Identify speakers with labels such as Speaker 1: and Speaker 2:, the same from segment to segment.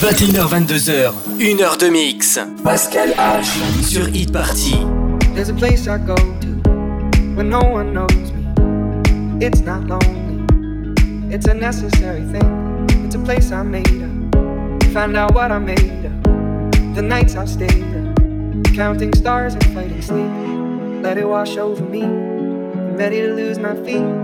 Speaker 1: 21h22h, 1 heure de mix.
Speaker 2: Pascal H.
Speaker 1: Sur Hit Party.
Speaker 3: There's a place I go to when no one knows me. It's not lonely, it's a necessary thing. It's a place I made up. Find out what I made of. The nights I've stayed up. Counting stars and fighting sleep. Let it wash over me. I'm ready to lose my feet.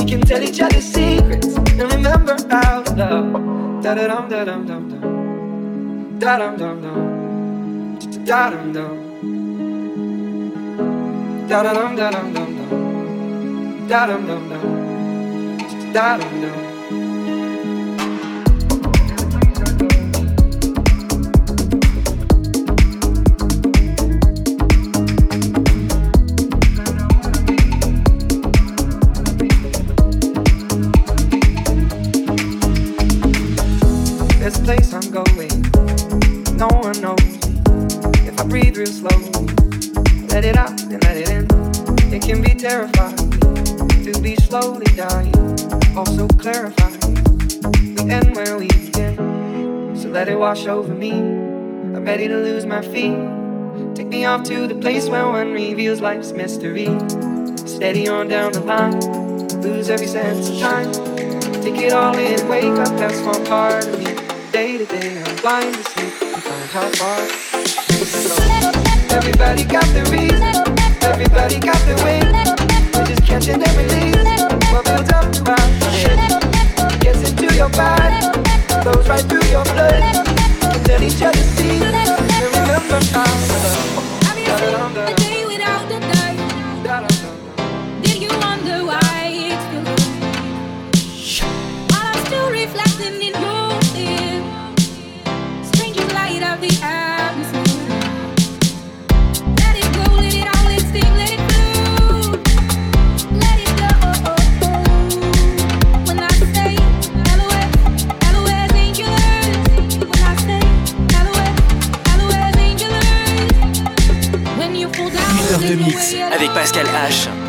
Speaker 3: We can tell each other secrets and remember our love. Da da dum da dum dum dum. Da dum dum dum. Da dum dum. Da dum dum dum dum. Da dum dum dum. Da dum dum. Wash over me. I'm ready to lose my feet. Take me off to the place where one reveals life's mystery. Steady on down the line. Lose every sense of time. Take it all in, wake up, that's one part of me. Day to day, I'm blind to see and find how far to. Everybody got the reason, everybody got the way. We're just catching and release what builds up throughout the day. Gets into your body, flows right through your blood. Secrets and remember our
Speaker 1: Pascal H.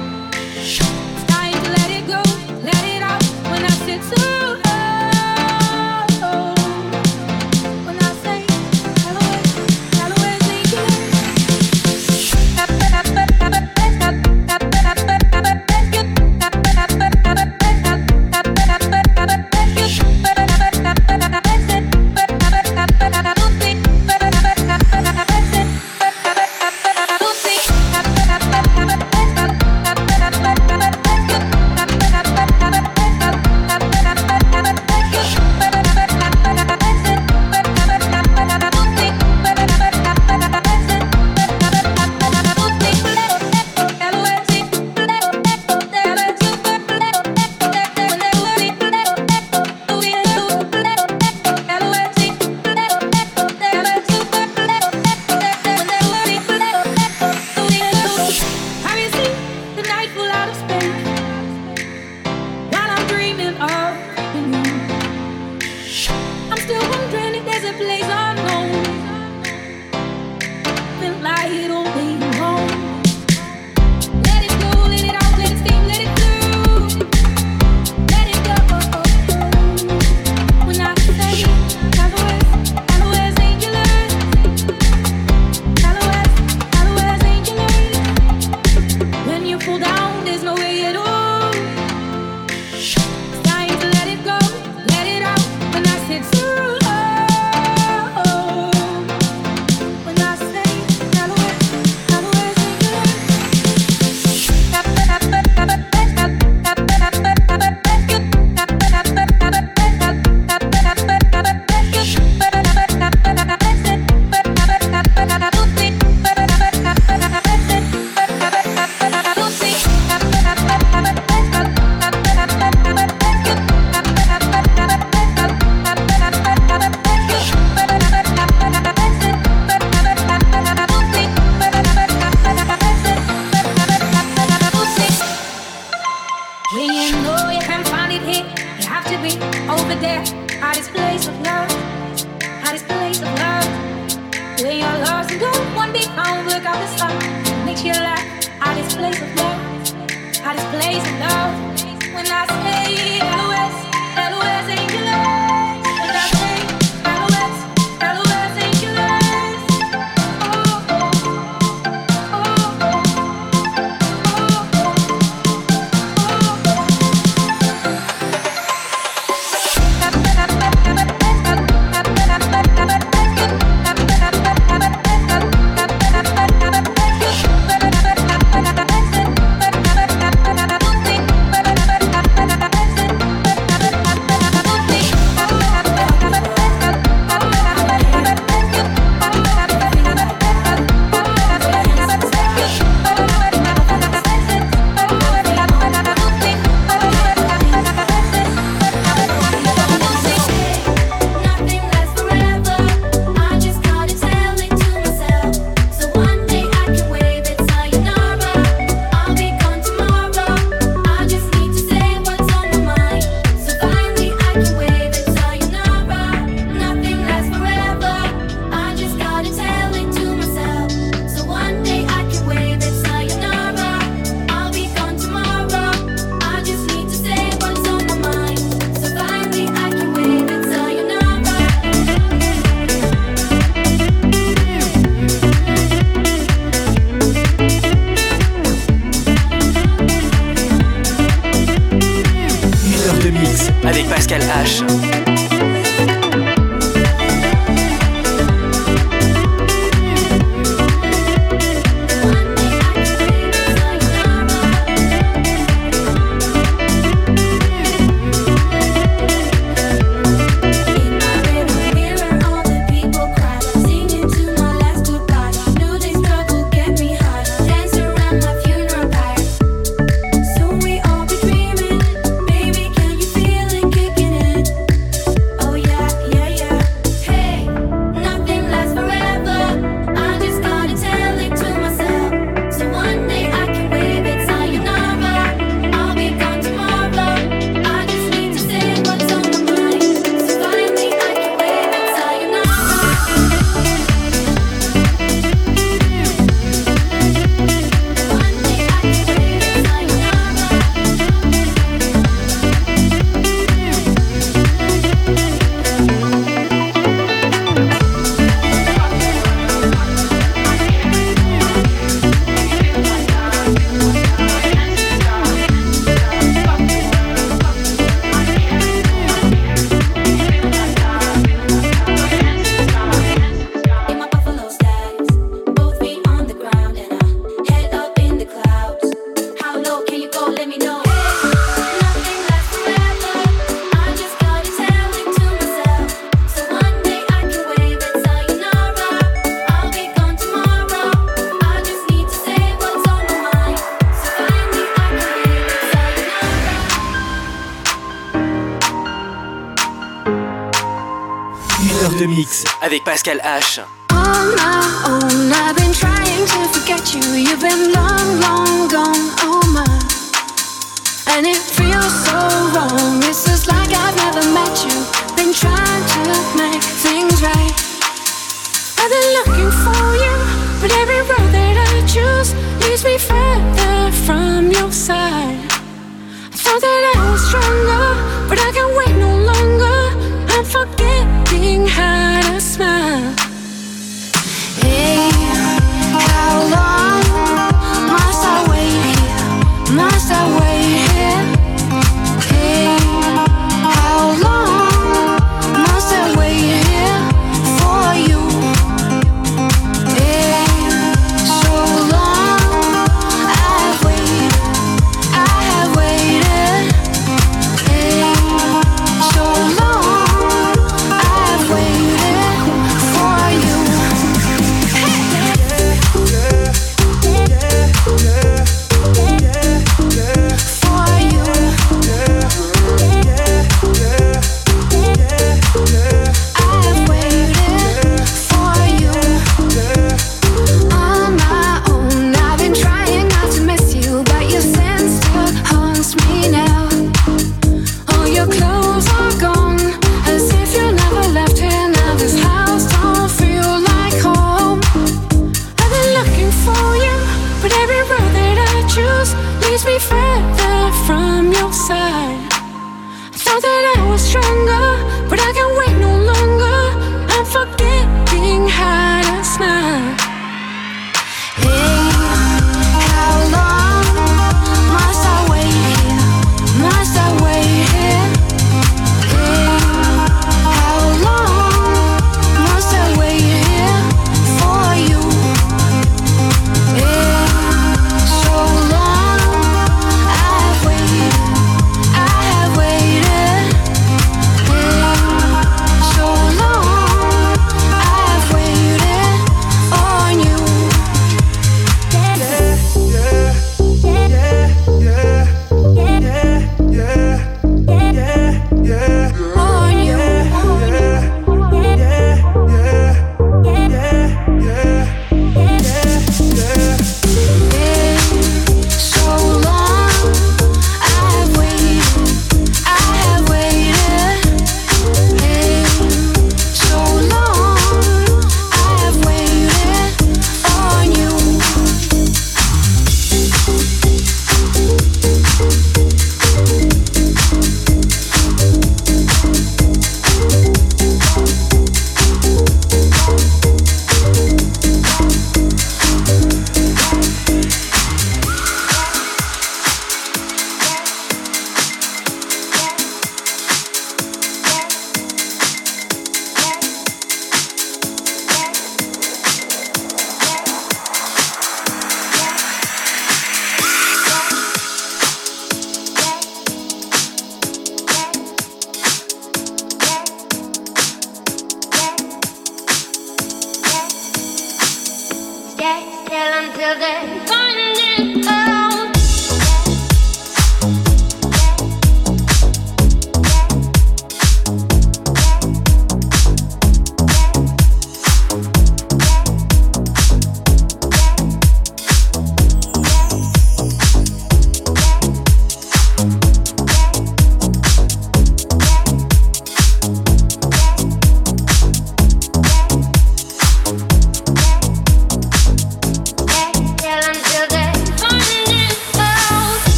Speaker 4: Pascal H.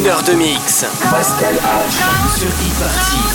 Speaker 1: Une heure de mix. Pascal H sur e-party.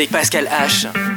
Speaker 5: Avec Pascal H.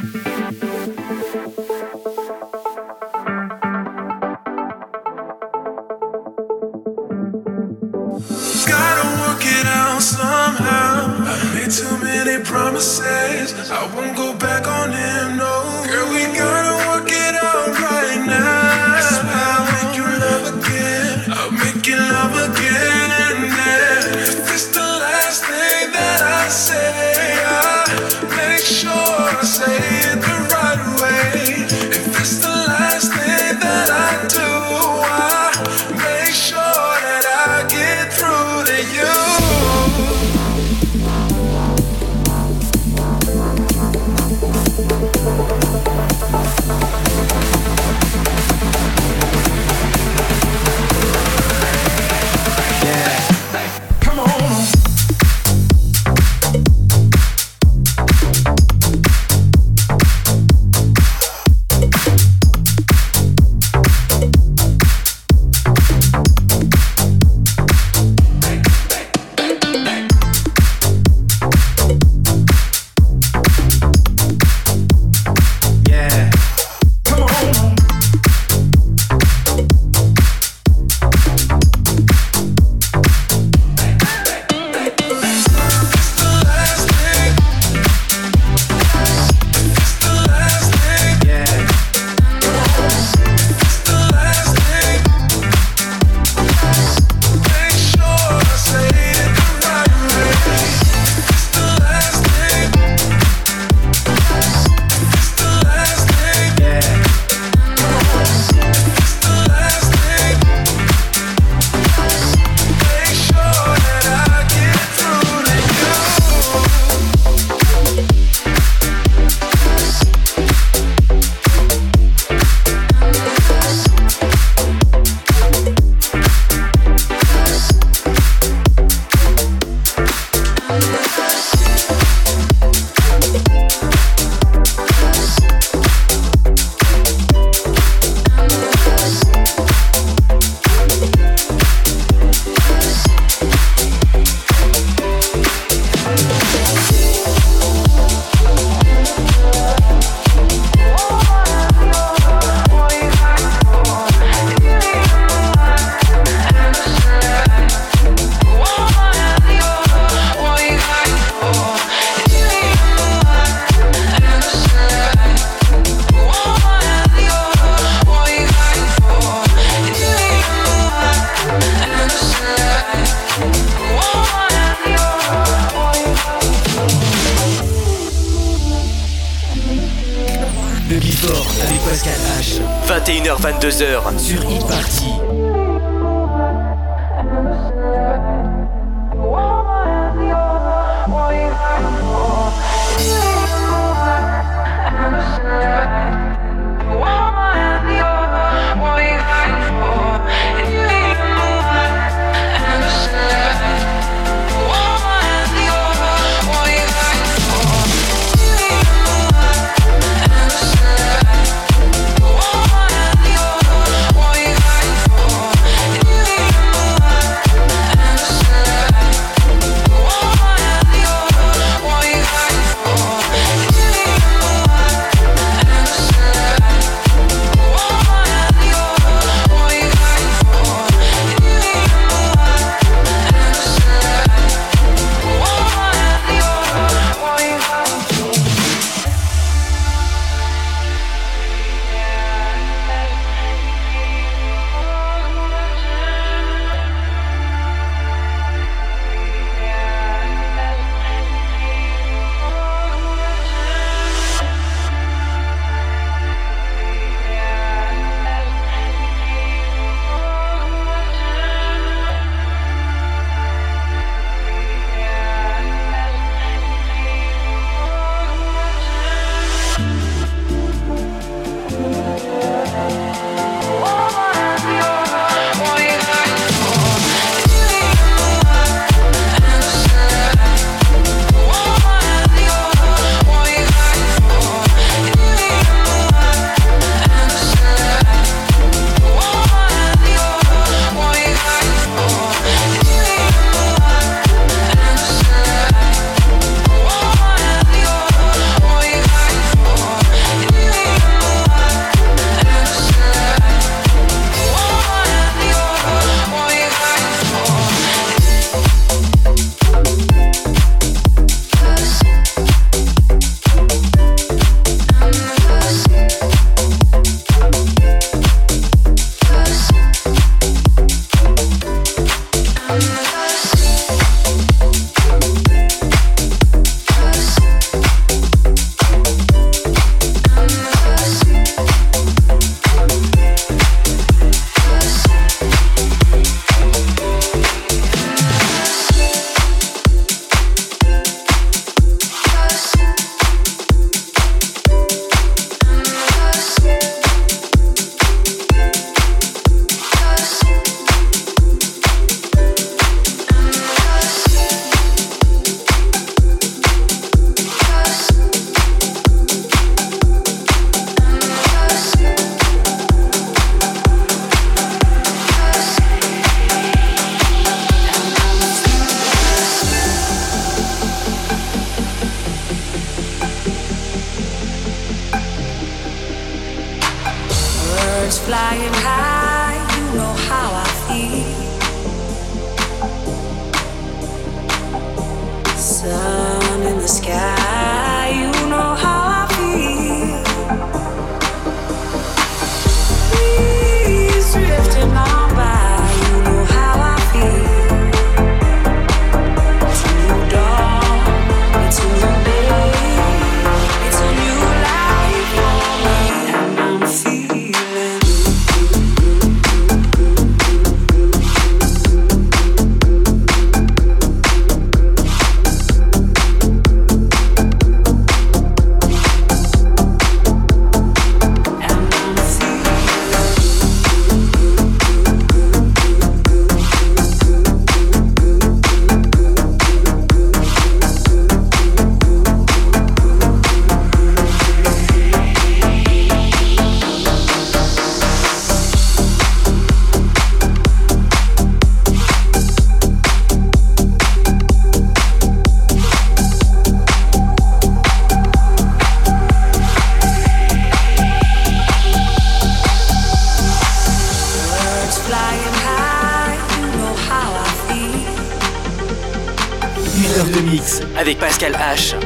Speaker 5: Pascal H.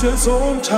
Speaker 2: 却总长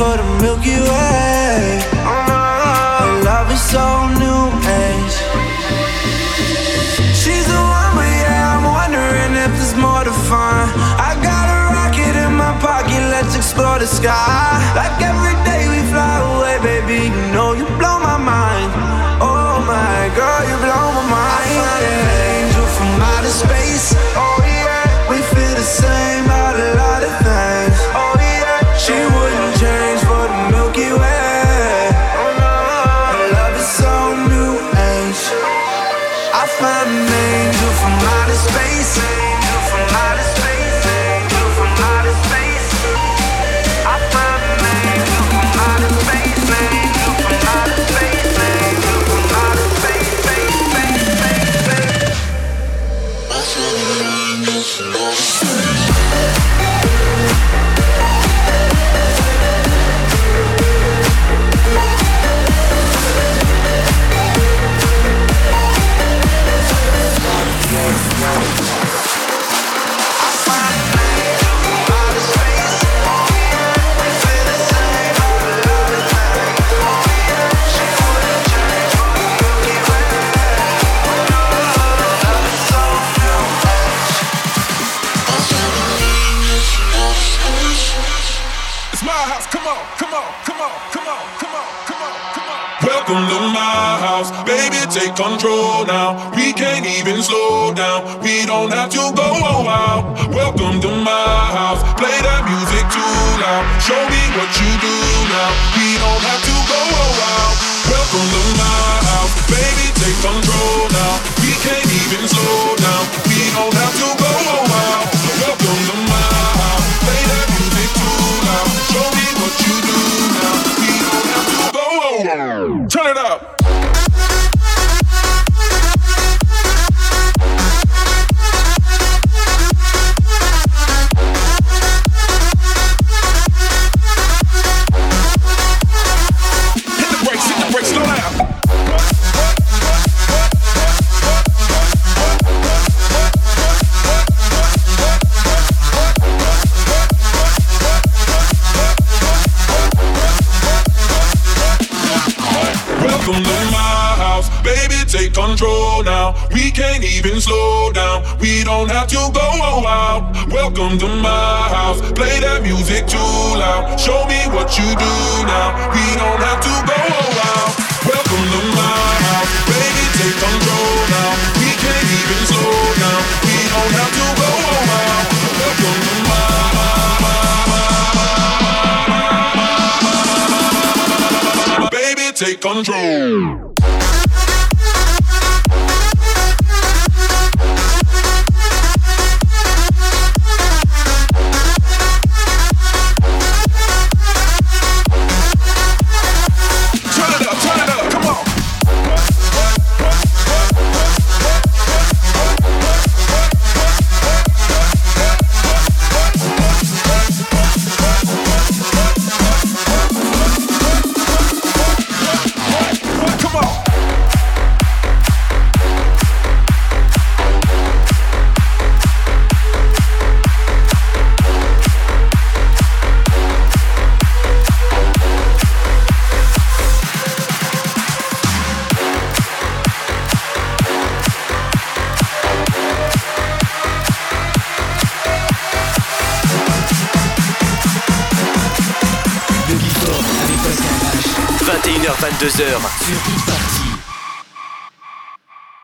Speaker 6: for the Milky Way. Oh, Our love is so new age. She's the one, but yeah, I'm wondering if there's more to find. I got a rocket in my pocket, let's explore the sky. Like control now. We can't even slow down. We don't have to go out. Welcome to my house. Play that music too loud. Show me what you do now. We don't have to go out. Welcome to my house. Baby, take control now. We can't even slow down. We don't have to go out. Welcome to my house. Play that music too loud. Show me what you do now. We don't have to go out. Turn
Speaker 7: it up.